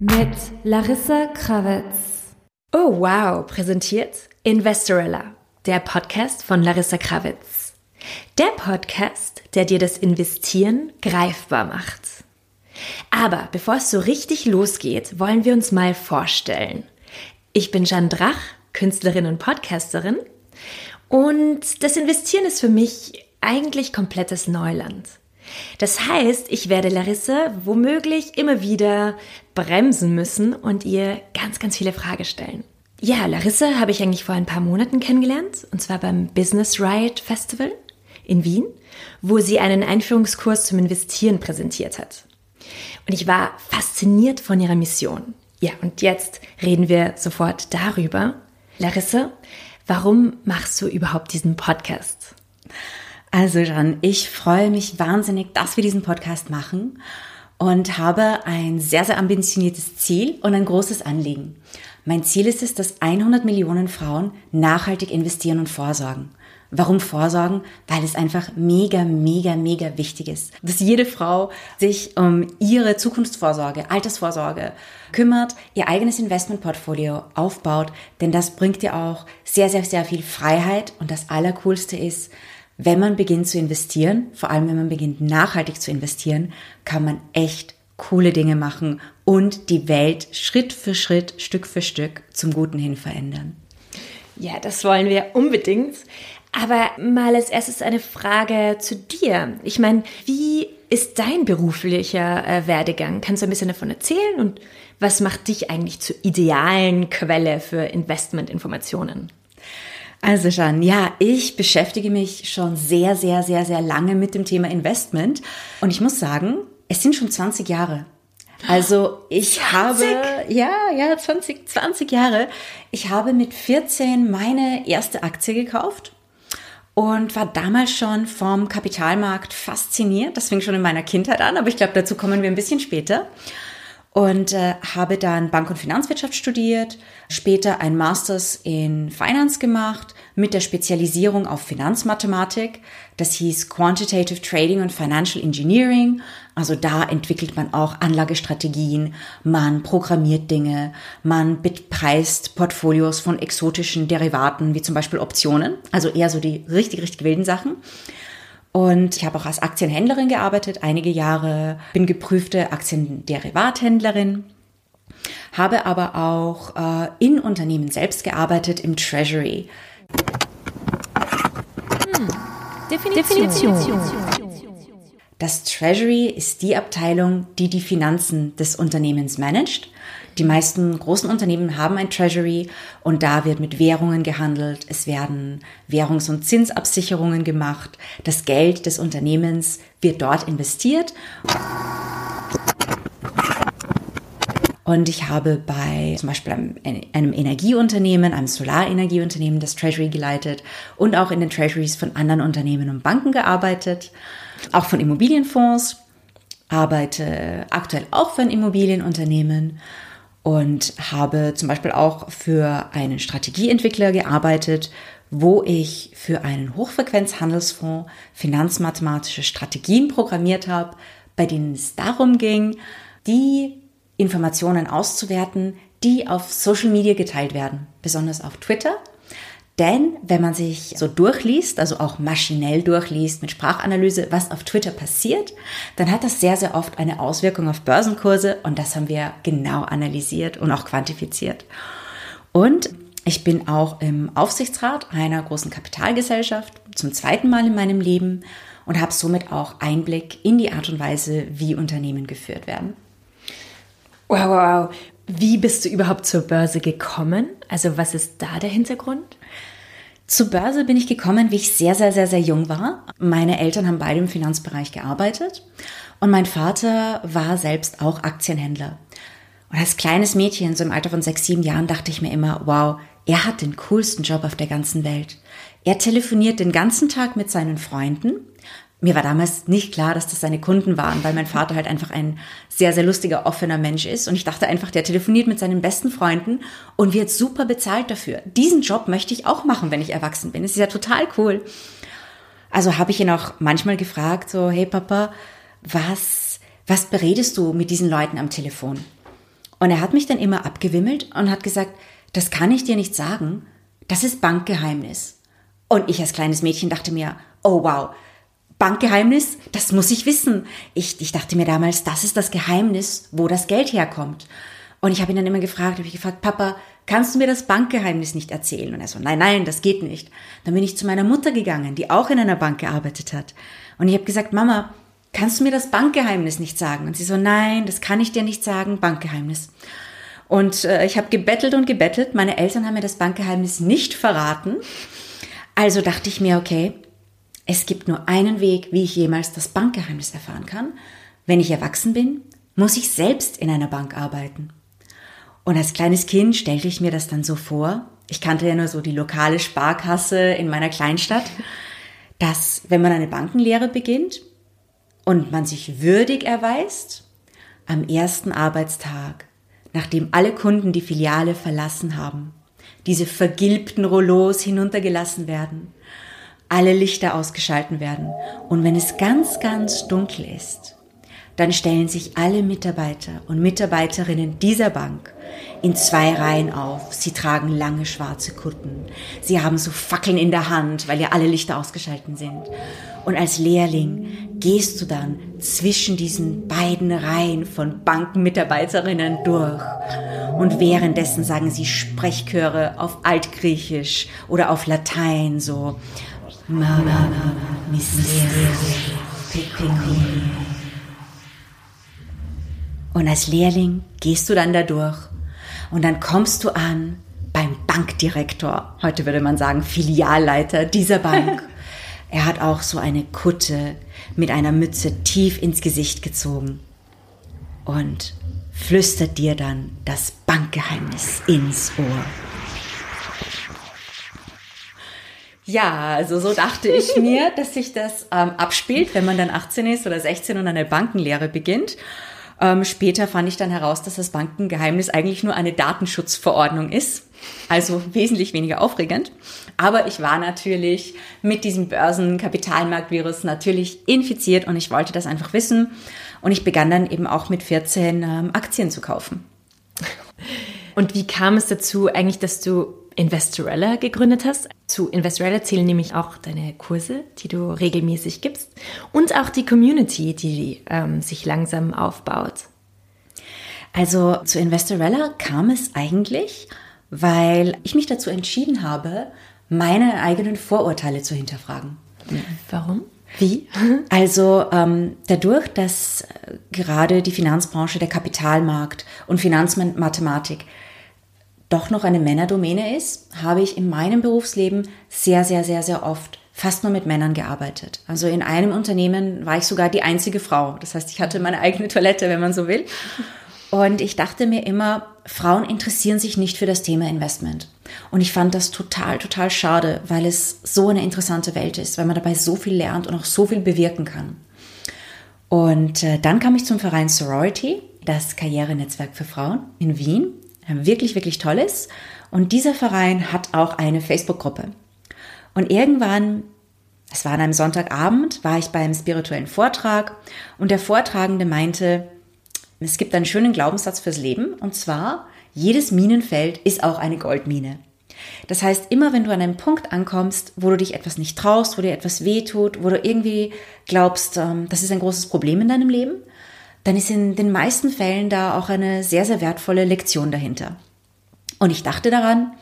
Mit Larissa Krawitz. Oh wow, präsentiert Investorella, der Podcast von Larissa Krawitz. Der Podcast, der dir das Investieren greifbar macht. Aber bevor es so richtig losgeht, wollen wir uns mal vorstellen. Ich bin Jeanne Drach, Künstlerin und Podcasterin. Und das Investieren ist für mich eigentlich komplettes Neuland. Das heißt, ich werde Larissa womöglich immer wieder bremsen müssen und ihr ganz, ganz viele Fragen stellen. Ja, Larissa habe ich eigentlich vor ein paar Monaten kennengelernt, und zwar beim Business Riot Festival in Wien, wo sie einen Einführungskurs zum Investieren präsentiert hat. Und ich war fasziniert von ihrer Mission. Ja, und jetzt reden wir sofort darüber. Larissa, warum machst du überhaupt diesen Podcast? Also Jan, ich freue mich wahnsinnig, dass wir diesen Podcast machen und habe ein sehr, sehr ambitioniertes Ziel und ein großes Anliegen. Mein Ziel ist es, dass 100 Millionen Frauen nachhaltig investieren und vorsorgen. Warum vorsorgen? Weil es einfach mega, mega, mega wichtig ist, dass jede Frau sich um ihre Zukunftsvorsorge, Altersvorsorge kümmert, ihr eigenes Investmentportfolio aufbaut, denn das bringt ihr auch sehr, sehr, sehr viel Freiheit und das Allercoolste ist, wenn man beginnt zu investieren, vor allem wenn man beginnt nachhaltig zu investieren, kann man echt coole Dinge machen und die Welt Schritt für Schritt, Stück für Stück zum Guten hin verändern. Ja, das wollen wir unbedingt. Aber mal als erstes eine Frage zu dir. Ich meine, wie ist dein beruflicher äh, Werdegang? Kannst du ein bisschen davon erzählen und was macht dich eigentlich zur idealen Quelle für Investmentinformationen? Also Jean, ja, ich beschäftige mich schon sehr, sehr, sehr, sehr lange mit dem Thema Investment. Und ich muss sagen, es sind schon 20 Jahre. Also ich 20? habe, ja, ja, 20, 20 Jahre. Ich habe mit 14 meine erste Aktie gekauft und war damals schon vom Kapitalmarkt fasziniert. Das fing schon in meiner Kindheit an, aber ich glaube, dazu kommen wir ein bisschen später und äh, habe dann Bank- und Finanzwirtschaft studiert, später ein Masters in Finance gemacht mit der Spezialisierung auf Finanzmathematik. Das hieß Quantitative Trading und Financial Engineering. Also da entwickelt man auch Anlagestrategien, man programmiert Dinge, man bepreist Portfolios von exotischen Derivaten wie zum Beispiel Optionen, also eher so die richtig, richtig wilden Sachen. Und ich habe auch als Aktienhändlerin gearbeitet, einige Jahre, bin geprüfte Aktienderivathändlerin, habe aber auch äh, in Unternehmen selbst gearbeitet im Treasury. Definition. Definition. Das Treasury ist die Abteilung, die die Finanzen des Unternehmens managt die meisten großen Unternehmen haben ein Treasury und da wird mit Währungen gehandelt. Es werden Währungs- und Zinsabsicherungen gemacht. Das Geld des Unternehmens wird dort investiert. Und ich habe bei zum Beispiel einem, einem, Energieunternehmen, einem Solarenergieunternehmen das Treasury geleitet und auch in den Treasuries von anderen Unternehmen und Banken gearbeitet, auch von Immobilienfonds, arbeite aktuell auch für ein Immobilienunternehmen und habe zum Beispiel auch für einen Strategieentwickler gearbeitet, wo ich für einen Hochfrequenzhandelsfonds finanzmathematische Strategien programmiert habe, bei denen es darum ging, die Informationen auszuwerten, die auf Social Media geteilt werden, besonders auf Twitter denn wenn man sich so durchliest, also auch maschinell durchliest mit Sprachanalyse, was auf Twitter passiert, dann hat das sehr, sehr oft eine Auswirkung auf Börsenkurse und das haben wir genau analysiert und auch quantifiziert. Und ich bin auch im Aufsichtsrat einer großen Kapitalgesellschaft zum zweiten Mal in meinem Leben und habe somit auch Einblick in die Art und Weise, wie Unternehmen geführt werden. Wow, wow, wow. Wie bist du überhaupt zur Börse gekommen? Also was ist da der Hintergrund? Zur Börse bin ich gekommen, wie ich sehr, sehr, sehr, sehr jung war. Meine Eltern haben beide im Finanzbereich gearbeitet und mein Vater war selbst auch Aktienhändler. Und als kleines Mädchen, so im Alter von sechs, sieben Jahren, dachte ich mir immer, wow, er hat den coolsten Job auf der ganzen Welt. Er telefoniert den ganzen Tag mit seinen Freunden, mir war damals nicht klar, dass das seine Kunden waren, weil mein Vater halt einfach ein sehr, sehr lustiger, offener Mensch ist. Und ich dachte einfach, der telefoniert mit seinen besten Freunden und wird super bezahlt dafür. Diesen Job möchte ich auch machen, wenn ich erwachsen bin. Das ist ja total cool. Also habe ich ihn auch manchmal gefragt, so, hey Papa, was, was beredest du mit diesen Leuten am Telefon? Und er hat mich dann immer abgewimmelt und hat gesagt, das kann ich dir nicht sagen, das ist Bankgeheimnis. Und ich als kleines Mädchen dachte mir, oh wow, Bankgeheimnis, das muss ich wissen. Ich, ich dachte mir damals, das ist das Geheimnis, wo das Geld herkommt. Und ich habe ihn dann immer gefragt, habe ich gefragt, Papa, kannst du mir das Bankgeheimnis nicht erzählen? Und er so, nein, nein, das geht nicht. Dann bin ich zu meiner Mutter gegangen, die auch in einer Bank gearbeitet hat. Und ich habe gesagt, Mama, kannst du mir das Bankgeheimnis nicht sagen? Und sie so, nein, das kann ich dir nicht sagen, Bankgeheimnis. Und äh, ich habe gebettelt und gebettelt. Meine Eltern haben mir das Bankgeheimnis nicht verraten. Also dachte ich mir, okay, es gibt nur einen Weg, wie ich jemals das Bankgeheimnis erfahren kann. Wenn ich erwachsen bin, muss ich selbst in einer Bank arbeiten. Und als kleines Kind stellte ich mir das dann so vor. Ich kannte ja nur so die lokale Sparkasse in meiner Kleinstadt, dass wenn man eine Bankenlehre beginnt und man sich würdig erweist, am ersten Arbeitstag, nachdem alle Kunden die Filiale verlassen haben, diese vergilbten Rollos hinuntergelassen werden alle Lichter ausgeschalten werden und wenn es ganz, ganz dunkel ist, dann stellen sich alle Mitarbeiter und Mitarbeiterinnen dieser Bank in zwei Reihen auf. Sie tragen lange schwarze Kutten. Sie haben so Fackeln in der Hand, weil ja alle Lichter ausgeschalten sind. Und als Lehrling gehst du dann zwischen diesen beiden Reihen von Bankenmitarbeiterinnen durch. Und währenddessen sagen sie Sprechchöre auf Altgriechisch oder auf Latein so. Und als Lehrling gehst du dann da durch und dann kommst du an beim Bankdirektor, heute würde man sagen Filialleiter dieser Bank. er hat auch so eine Kutte mit einer Mütze tief ins Gesicht gezogen und flüstert dir dann das Bankgeheimnis ins Ohr. Ja, also so dachte ich mir, dass sich das ähm, abspielt, wenn man dann 18 ist oder 16 und eine Bankenlehre beginnt. Ähm, später fand ich dann heraus, dass das Bankengeheimnis eigentlich nur eine Datenschutzverordnung ist. Also wesentlich weniger aufregend. Aber ich war natürlich mit diesem Börsenkapitalmarktvirus natürlich infiziert und ich wollte das einfach wissen. Und ich begann dann eben auch mit 14 ähm, Aktien zu kaufen. Und wie kam es dazu eigentlich, dass du Investorella gegründet hast. Zu Investorella zählen nämlich auch deine Kurse, die du regelmäßig gibst und auch die Community, die ähm, sich langsam aufbaut. Also zu Investorella kam es eigentlich, weil ich mich dazu entschieden habe, meine eigenen Vorurteile zu hinterfragen. Warum? Wie? Also ähm, dadurch, dass gerade die Finanzbranche, der Kapitalmarkt und Finanzmathematik doch noch eine Männerdomäne ist, habe ich in meinem Berufsleben sehr, sehr, sehr, sehr oft fast nur mit Männern gearbeitet. Also in einem Unternehmen war ich sogar die einzige Frau. Das heißt, ich hatte meine eigene Toilette, wenn man so will. Und ich dachte mir immer, Frauen interessieren sich nicht für das Thema Investment. Und ich fand das total, total schade, weil es so eine interessante Welt ist, weil man dabei so viel lernt und auch so viel bewirken kann. Und äh, dann kam ich zum Verein Sorority, das Karrierenetzwerk für Frauen in Wien wirklich, wirklich toll ist. Und dieser Verein hat auch eine Facebook-Gruppe. Und irgendwann, es war an einem Sonntagabend, war ich beim spirituellen Vortrag und der Vortragende meinte, es gibt einen schönen Glaubenssatz fürs Leben und zwar, jedes Minenfeld ist auch eine Goldmine. Das heißt, immer wenn du an einem Punkt ankommst, wo du dich etwas nicht traust, wo dir etwas wehtut, wo du irgendwie glaubst, ähm, das ist ein großes Problem in deinem Leben, dann ist in den meisten Fällen da auch eine sehr, sehr wertvolle Lektion dahinter. Und ich dachte daran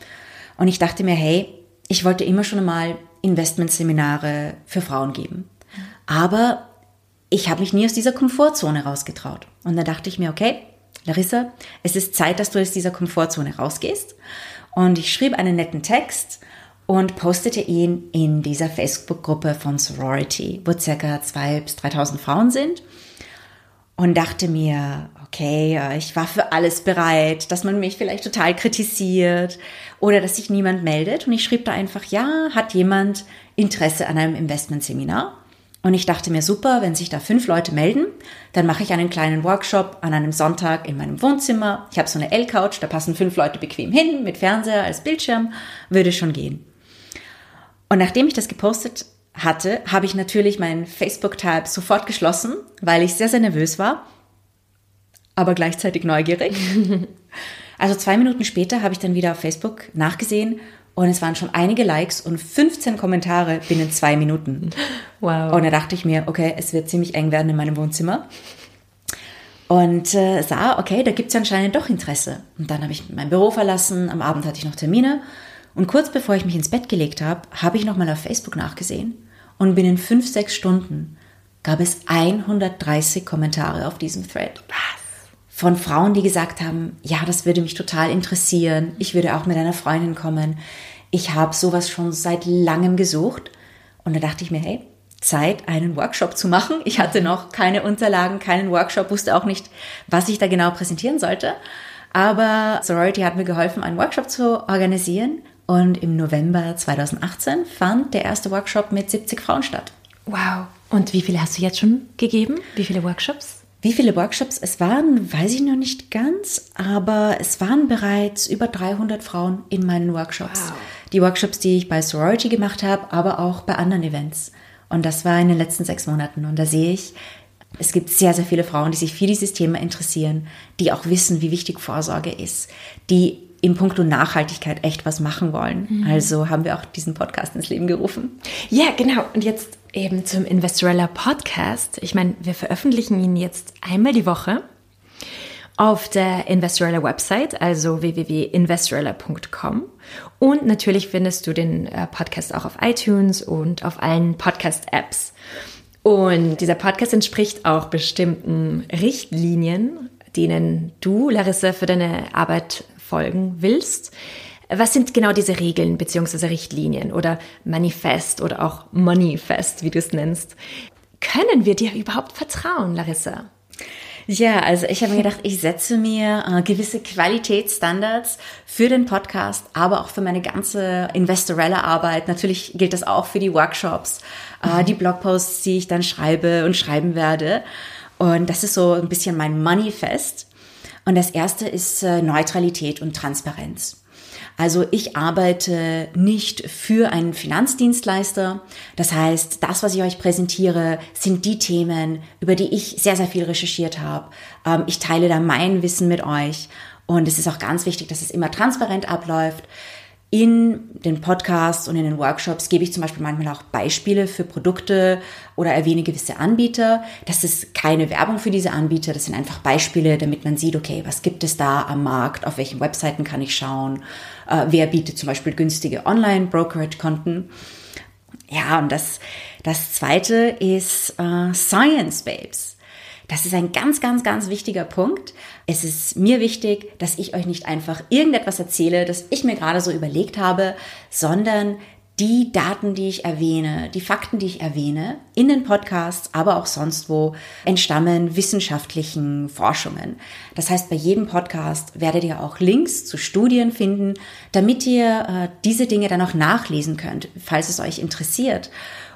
und ich dachte mir, hey, ich wollte immer schon einmal Investmentseminare für Frauen geben. Aber ich habe mich nie aus dieser Komfortzone rausgetraut. Und dann dachte ich mir, okay, Larissa, es ist Zeit, dass du aus dieser Komfortzone rausgehst. Und ich schrieb einen netten Text und postete ihn in dieser Facebook-Gruppe von Sorority, wo circa 2.000 bis 3.000 Frauen sind und dachte mir, okay, ich war für alles bereit, dass man mich vielleicht total kritisiert oder dass sich niemand meldet. Und ich schrieb da einfach, ja, hat jemand Interesse an einem Investmentseminar? Und ich dachte mir, super, wenn sich da fünf Leute melden, dann mache ich einen kleinen Workshop an einem Sonntag in meinem Wohnzimmer. Ich habe so eine L-Couch, da passen fünf Leute bequem hin, mit Fernseher als Bildschirm, würde schon gehen. Und nachdem ich das gepostet hatte, habe ich natürlich meinen Facebook-Tab sofort geschlossen, weil ich sehr, sehr nervös war, aber gleichzeitig neugierig. also zwei Minuten später habe ich dann wieder auf Facebook nachgesehen und es waren schon einige Likes und 15 Kommentare binnen zwei Minuten. Wow. Und da dachte ich mir, okay, es wird ziemlich eng werden in meinem Wohnzimmer. Und äh, sah, okay, da gibt es anscheinend doch Interesse. Und dann habe ich mein Büro verlassen, am Abend hatte ich noch Termine. Und kurz bevor ich mich ins Bett gelegt habe, habe ich nochmal auf Facebook nachgesehen. Und binnen fünf, sechs Stunden gab es 130 Kommentare auf diesem Thread. Was? Von Frauen, die gesagt haben, ja, das würde mich total interessieren. Ich würde auch mit einer Freundin kommen. Ich habe sowas schon seit langem gesucht. Und da dachte ich mir, hey, Zeit, einen Workshop zu machen. Ich hatte noch keine Unterlagen, keinen Workshop, wusste auch nicht, was ich da genau präsentieren sollte. Aber Sorority hat mir geholfen, einen Workshop zu organisieren. Und im November 2018 fand der erste Workshop mit 70 Frauen statt. Wow. Und wie viele hast du jetzt schon gegeben? Wie viele Workshops? Wie viele Workshops es waren, weiß ich noch nicht ganz, aber es waren bereits über 300 Frauen in meinen Workshops. Wow. Die Workshops, die ich bei Sorority gemacht habe, aber auch bei anderen Events. Und das war in den letzten sechs Monaten. Und da sehe ich, es gibt sehr, sehr viele Frauen, die sich für dieses Thema interessieren, die auch wissen, wie wichtig Vorsorge ist, die im Punkto Nachhaltigkeit echt was machen wollen. Mhm. Also haben wir auch diesen Podcast ins Leben gerufen. Ja, genau. Und jetzt eben zum Investorella Podcast. Ich meine, wir veröffentlichen ihn jetzt einmal die Woche auf der Investorella Website, also www.investorella.com. Und natürlich findest du den äh, Podcast auch auf iTunes und auf allen Podcast-Apps. Und dieser Podcast entspricht auch bestimmten Richtlinien, denen du, Larissa, für deine Arbeit folgen willst. Was sind genau diese Regeln bzw. Richtlinien oder Manifest oder auch Moneyfest, wie du es nennst? Können wir dir überhaupt vertrauen, Larissa? Ja, also ich habe mir gedacht, ich setze mir äh, gewisse Qualitätsstandards für den Podcast, aber auch für meine ganze investorelle Arbeit. Natürlich gilt das auch für die Workshops, äh, mhm. die Blogposts, die ich dann schreibe und schreiben werde. Und das ist so ein bisschen mein Moneyfest. Und das erste ist äh, Neutralität und Transparenz. Also ich arbeite nicht für einen Finanzdienstleister. Das heißt, das, was ich euch präsentiere, sind die Themen, über die ich sehr, sehr viel recherchiert habe. Ähm, ich teile da mein Wissen mit euch. Und es ist auch ganz wichtig, dass es immer transparent abläuft. In den Podcasts und in den Workshops gebe ich zum Beispiel manchmal auch Beispiele für Produkte oder erwähne gewisse Anbieter. Das ist keine Werbung für diese Anbieter, das sind einfach Beispiele, damit man sieht, okay, was gibt es da am Markt, auf welchen Webseiten kann ich schauen, äh, wer bietet zum Beispiel günstige Online-Brokerage-Konten. Ja, und das, das zweite ist äh, Science Babes. Das ist ein ganz, ganz, ganz wichtiger Punkt. Es ist mir wichtig, dass ich euch nicht einfach irgendetwas erzähle, das ich mir gerade so überlegt habe, sondern die Daten, die ich erwähne, die Fakten, die ich erwähne, in den Podcasts, aber auch sonst wo, entstammen wissenschaftlichen Forschungen. Das heißt, bei jedem Podcast werdet ihr auch Links zu Studien finden, damit ihr äh, diese Dinge dann auch nachlesen könnt, falls es euch interessiert.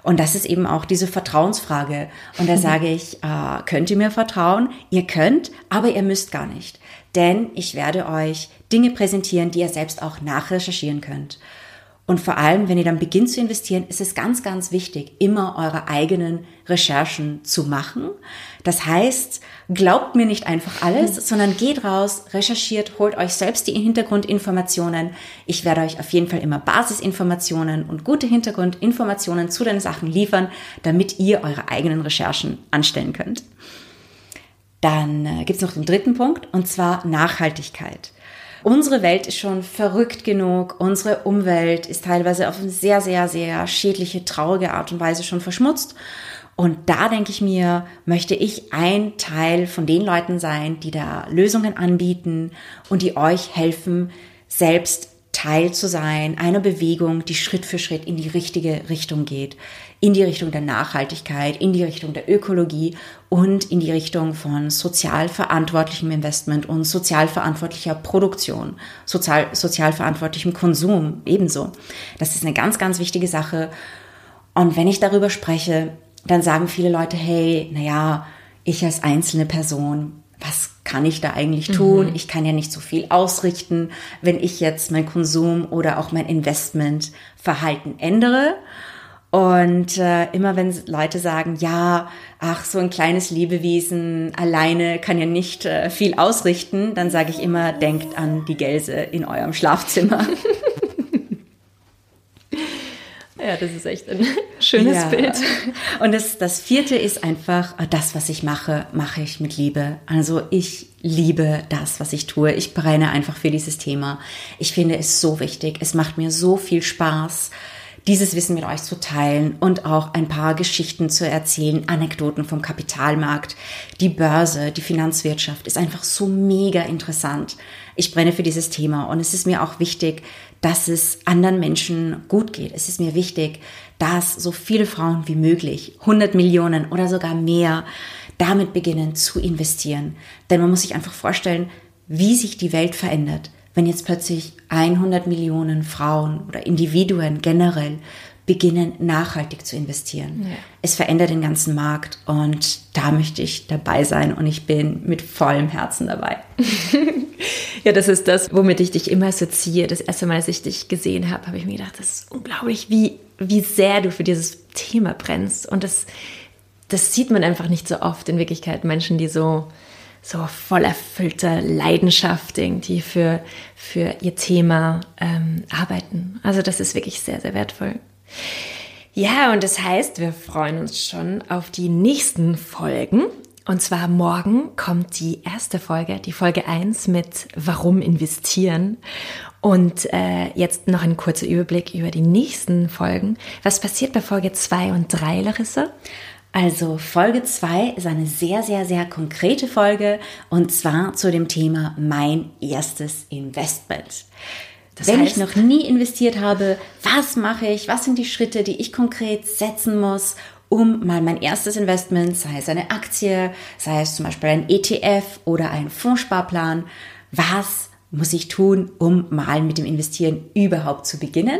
Und das ist eben auch diese Vertrauensfrage. Und da sage ich, äh, könnt ihr mir vertrauen? Ihr könnt, aber ihr müsst gar nicht. Denn ich werde euch Dinge präsentieren, die ihr selbst auch nachrecherchieren könnt. Und vor allem, wenn ihr dann beginnt zu investieren, ist es ganz, ganz wichtig, immer eure eigenen Recherchen zu machen. Das heißt, glaubt mir nicht einfach alles, sondern geht raus, recherchiert, holt euch selbst die Hintergrundinformationen. Ich werde euch auf jeden Fall immer Basisinformationen und gute Hintergrundinformationen zu den Sachen liefern, damit ihr eure eigenen Recherchen anstellen könnt. Dann äh, gibt es noch den dritten Punkt, und zwar Nachhaltigkeit. Unsere Welt ist schon verrückt genug. Unsere Umwelt ist teilweise auf eine sehr, sehr, sehr schädliche, traurige Art und Weise schon verschmutzt. Und da denke ich mir, möchte ich ein Teil von den Leuten sein, die da Lösungen anbieten und die euch helfen, selbst Teil zu sein einer Bewegung, die Schritt für Schritt in die richtige Richtung geht. In die Richtung der Nachhaltigkeit, in die Richtung der Ökologie und in die Richtung von sozial verantwortlichem Investment und sozial verantwortlicher Produktion, sozial, sozial verantwortlichem Konsum ebenso. Das ist eine ganz, ganz wichtige Sache. Und wenn ich darüber spreche, dann sagen viele Leute, hey, naja, ich als einzelne Person, was kann ich da eigentlich tun? Mhm. Ich kann ja nicht so viel ausrichten, wenn ich jetzt mein Konsum oder auch mein Investmentverhalten ändere. Und äh, immer wenn Leute sagen, ja, ach, so ein kleines Lebewesen alleine kann ja nicht äh, viel ausrichten, dann sage ich immer, denkt an die Gelse in eurem Schlafzimmer. Ja, das ist echt ein schönes ja. Bild. Und das, das vierte ist einfach, äh, das, was ich mache, mache ich mit Liebe. Also ich liebe das, was ich tue. Ich brenne einfach für dieses Thema. Ich finde es so wichtig. Es macht mir so viel Spaß dieses Wissen mit euch zu teilen und auch ein paar Geschichten zu erzählen, Anekdoten vom Kapitalmarkt. Die Börse, die Finanzwirtschaft ist einfach so mega interessant. Ich brenne für dieses Thema und es ist mir auch wichtig, dass es anderen Menschen gut geht. Es ist mir wichtig, dass so viele Frauen wie möglich, 100 Millionen oder sogar mehr, damit beginnen zu investieren. Denn man muss sich einfach vorstellen, wie sich die Welt verändert wenn jetzt plötzlich 100 Millionen Frauen oder Individuen generell beginnen, nachhaltig zu investieren. Ja. Es verändert den ganzen Markt und da möchte ich dabei sein und ich bin mit vollem Herzen dabei. ja, das ist das, womit ich dich immer assoziiere. Das erste Mal, als ich dich gesehen habe, habe ich mir gedacht, das ist unglaublich, wie, wie sehr du für dieses Thema brennst. Und das, das sieht man einfach nicht so oft in Wirklichkeit. Menschen, die so so voll erfüllter Leidenschaft irgendwie für, für ihr Thema ähm, arbeiten. Also das ist wirklich sehr, sehr wertvoll. Ja, und das heißt, wir freuen uns schon auf die nächsten Folgen. Und zwar morgen kommt die erste Folge, die Folge 1 mit Warum investieren. Und äh, jetzt noch ein kurzer Überblick über die nächsten Folgen. Was passiert bei Folge 2 und 3, Larissa? Also Folge 2 ist eine sehr, sehr, sehr konkrete Folge und zwar zu dem Thema mein erstes Investment. Das Wenn heißt, ich noch nie investiert habe, was mache ich? Was sind die Schritte, die ich konkret setzen muss, um mal mein erstes Investment, sei es eine Aktie, sei es zum Beispiel ein ETF oder ein Fondssparplan, was muss ich tun, um mal mit dem Investieren überhaupt zu beginnen?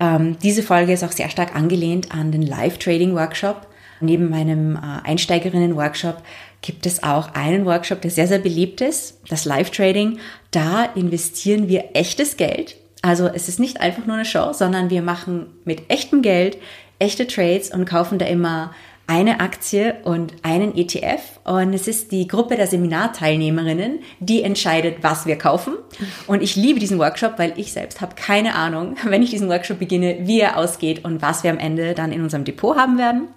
Ähm, diese Folge ist auch sehr stark angelehnt an den Live-Trading-Workshop, Neben meinem äh, Einsteigerinnen-Workshop gibt es auch einen Workshop, der sehr, sehr beliebt ist, das Live-Trading. Da investieren wir echtes Geld. Also es ist nicht einfach nur eine Show, sondern wir machen mit echtem Geld echte Trades und kaufen da immer eine Aktie und einen ETF. Und es ist die Gruppe der Seminarteilnehmerinnen, die entscheidet, was wir kaufen. Und ich liebe diesen Workshop, weil ich selbst habe keine Ahnung, wenn ich diesen Workshop beginne, wie er ausgeht und was wir am Ende dann in unserem Depot haben werden.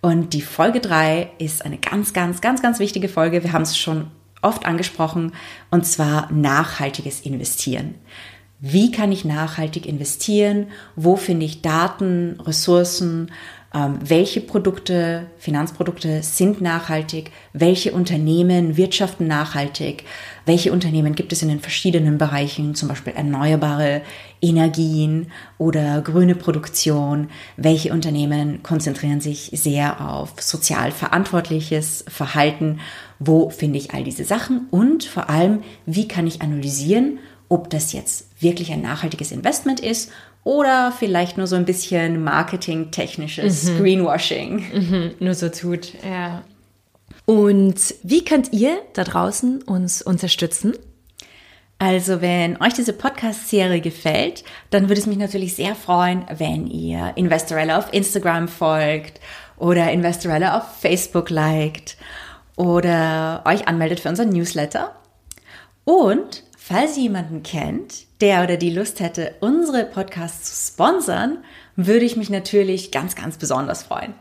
Und die Folge 3 ist eine ganz, ganz, ganz, ganz wichtige Folge. Wir haben es schon oft angesprochen, und zwar nachhaltiges Investieren. Wie kann ich nachhaltig investieren? Wo finde ich Daten, Ressourcen? Ähm, welche Produkte, Finanzprodukte sind nachhaltig, welche Unternehmen wirtschaften nachhaltig, welche Unternehmen gibt es in den verschiedenen Bereichen, zum Beispiel erneuerbare Energien oder grüne Produktion, welche Unternehmen konzentrieren sich sehr auf sozial verantwortliches Verhalten, wo finde ich all diese Sachen? Und vor allem, wie kann ich analysieren, ob das jetzt wirklich ein nachhaltiges Investment ist oder vielleicht nur so ein bisschen marketingtechnisches mhm. Greenwashing. Mhm, nur so tut, ja. Und wie könnt ihr da draußen uns unterstützen? Also, wenn euch diese Podcast-Serie gefällt, dann würde es mich natürlich sehr freuen, wenn ihr Investorella auf Instagram folgt oder Investorella auf Facebook liked oder euch anmeldet für unseren Newsletter. Und falls ihr jemanden kennt, der oder die Lust hätte, unsere Podcasts zu sponsern, würde ich mich natürlich ganz, ganz besonders freuen.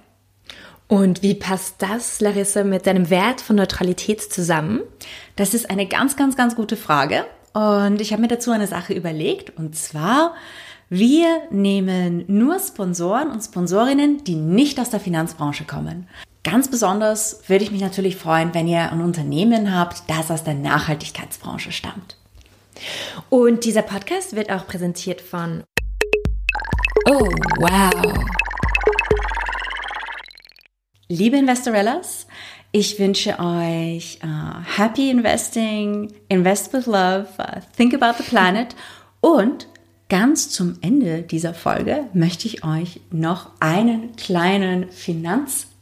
Und wie passt das, Larissa, mit deinem Wert von Neutralität zusammen? Das ist eine ganz, ganz, ganz gute Frage. Und ich habe mir dazu eine Sache überlegt. Und zwar, wir nehmen nur Sponsoren und Sponsorinnen, die nicht aus der Finanzbranche kommen. Ganz besonders würde ich mich natürlich freuen, wenn ihr ein Unternehmen habt, das aus der Nachhaltigkeitsbranche stammt. Und dieser Podcast wird auch präsentiert von Oh, wow. Liebe Investorellas, ich wünsche euch uh, Happy Investing, Invest with Love, uh, Think about the Planet und ganz zum Ende dieser Folge möchte ich euch noch einen kleinen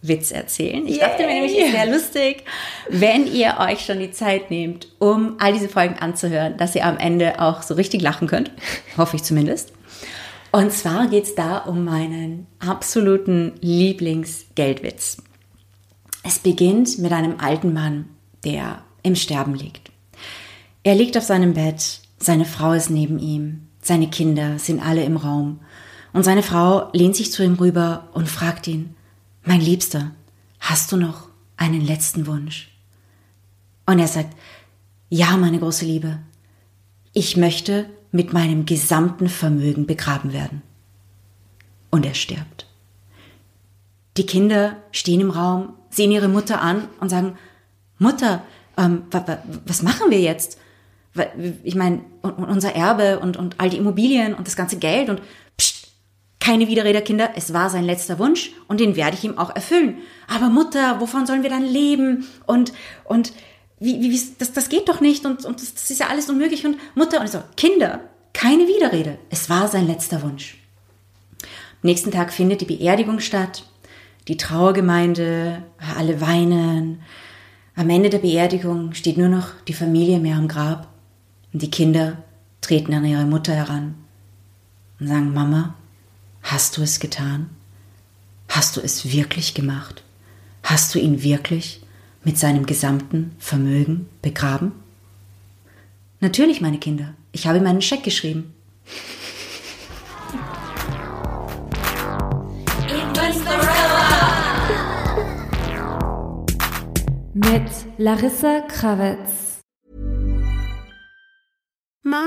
Finanzwitz erzählen. Ich Yay. dachte mir nämlich, es ist sehr lustig, wenn ihr euch schon die Zeit nehmt, um all diese Folgen anzuhören, dass ihr am Ende auch so richtig lachen könnt. Hoffe ich zumindest. Und zwar geht es da um meinen absoluten Lieblingsgeldwitz. Es beginnt mit einem alten Mann, der im Sterben liegt. Er liegt auf seinem Bett, seine Frau ist neben ihm, seine Kinder sind alle im Raum und seine Frau lehnt sich zu ihm rüber und fragt ihn, mein Liebster, hast du noch einen letzten Wunsch? Und er sagt, ja, meine große Liebe, ich möchte mit meinem gesamten Vermögen begraben werden. Und er stirbt. Die Kinder stehen im Raum, sehen ihre Mutter an und sagen, Mutter, ähm, was machen wir jetzt? Ich meine, unser Erbe und, und all die Immobilien und das ganze Geld und keine Widerrede, Kinder, es war sein letzter Wunsch und den werde ich ihm auch erfüllen. Aber Mutter, wovon sollen wir dann leben? Und, und wie, wie, das, das geht doch nicht und, und das, das ist ja alles unmöglich. Und Mutter, und so, Kinder, keine Widerrede, es war sein letzter Wunsch. nächsten Tag findet die Beerdigung statt die Trauergemeinde, alle weinen. Am Ende der Beerdigung steht nur noch die Familie mehr am Grab und die Kinder treten an ihre Mutter heran und sagen, Mama, hast du es getan? Hast du es wirklich gemacht? Hast du ihn wirklich mit seinem gesamten Vermögen begraben? Natürlich, meine Kinder, ich habe ihm einen Scheck geschrieben. mit Larissa Kravitz.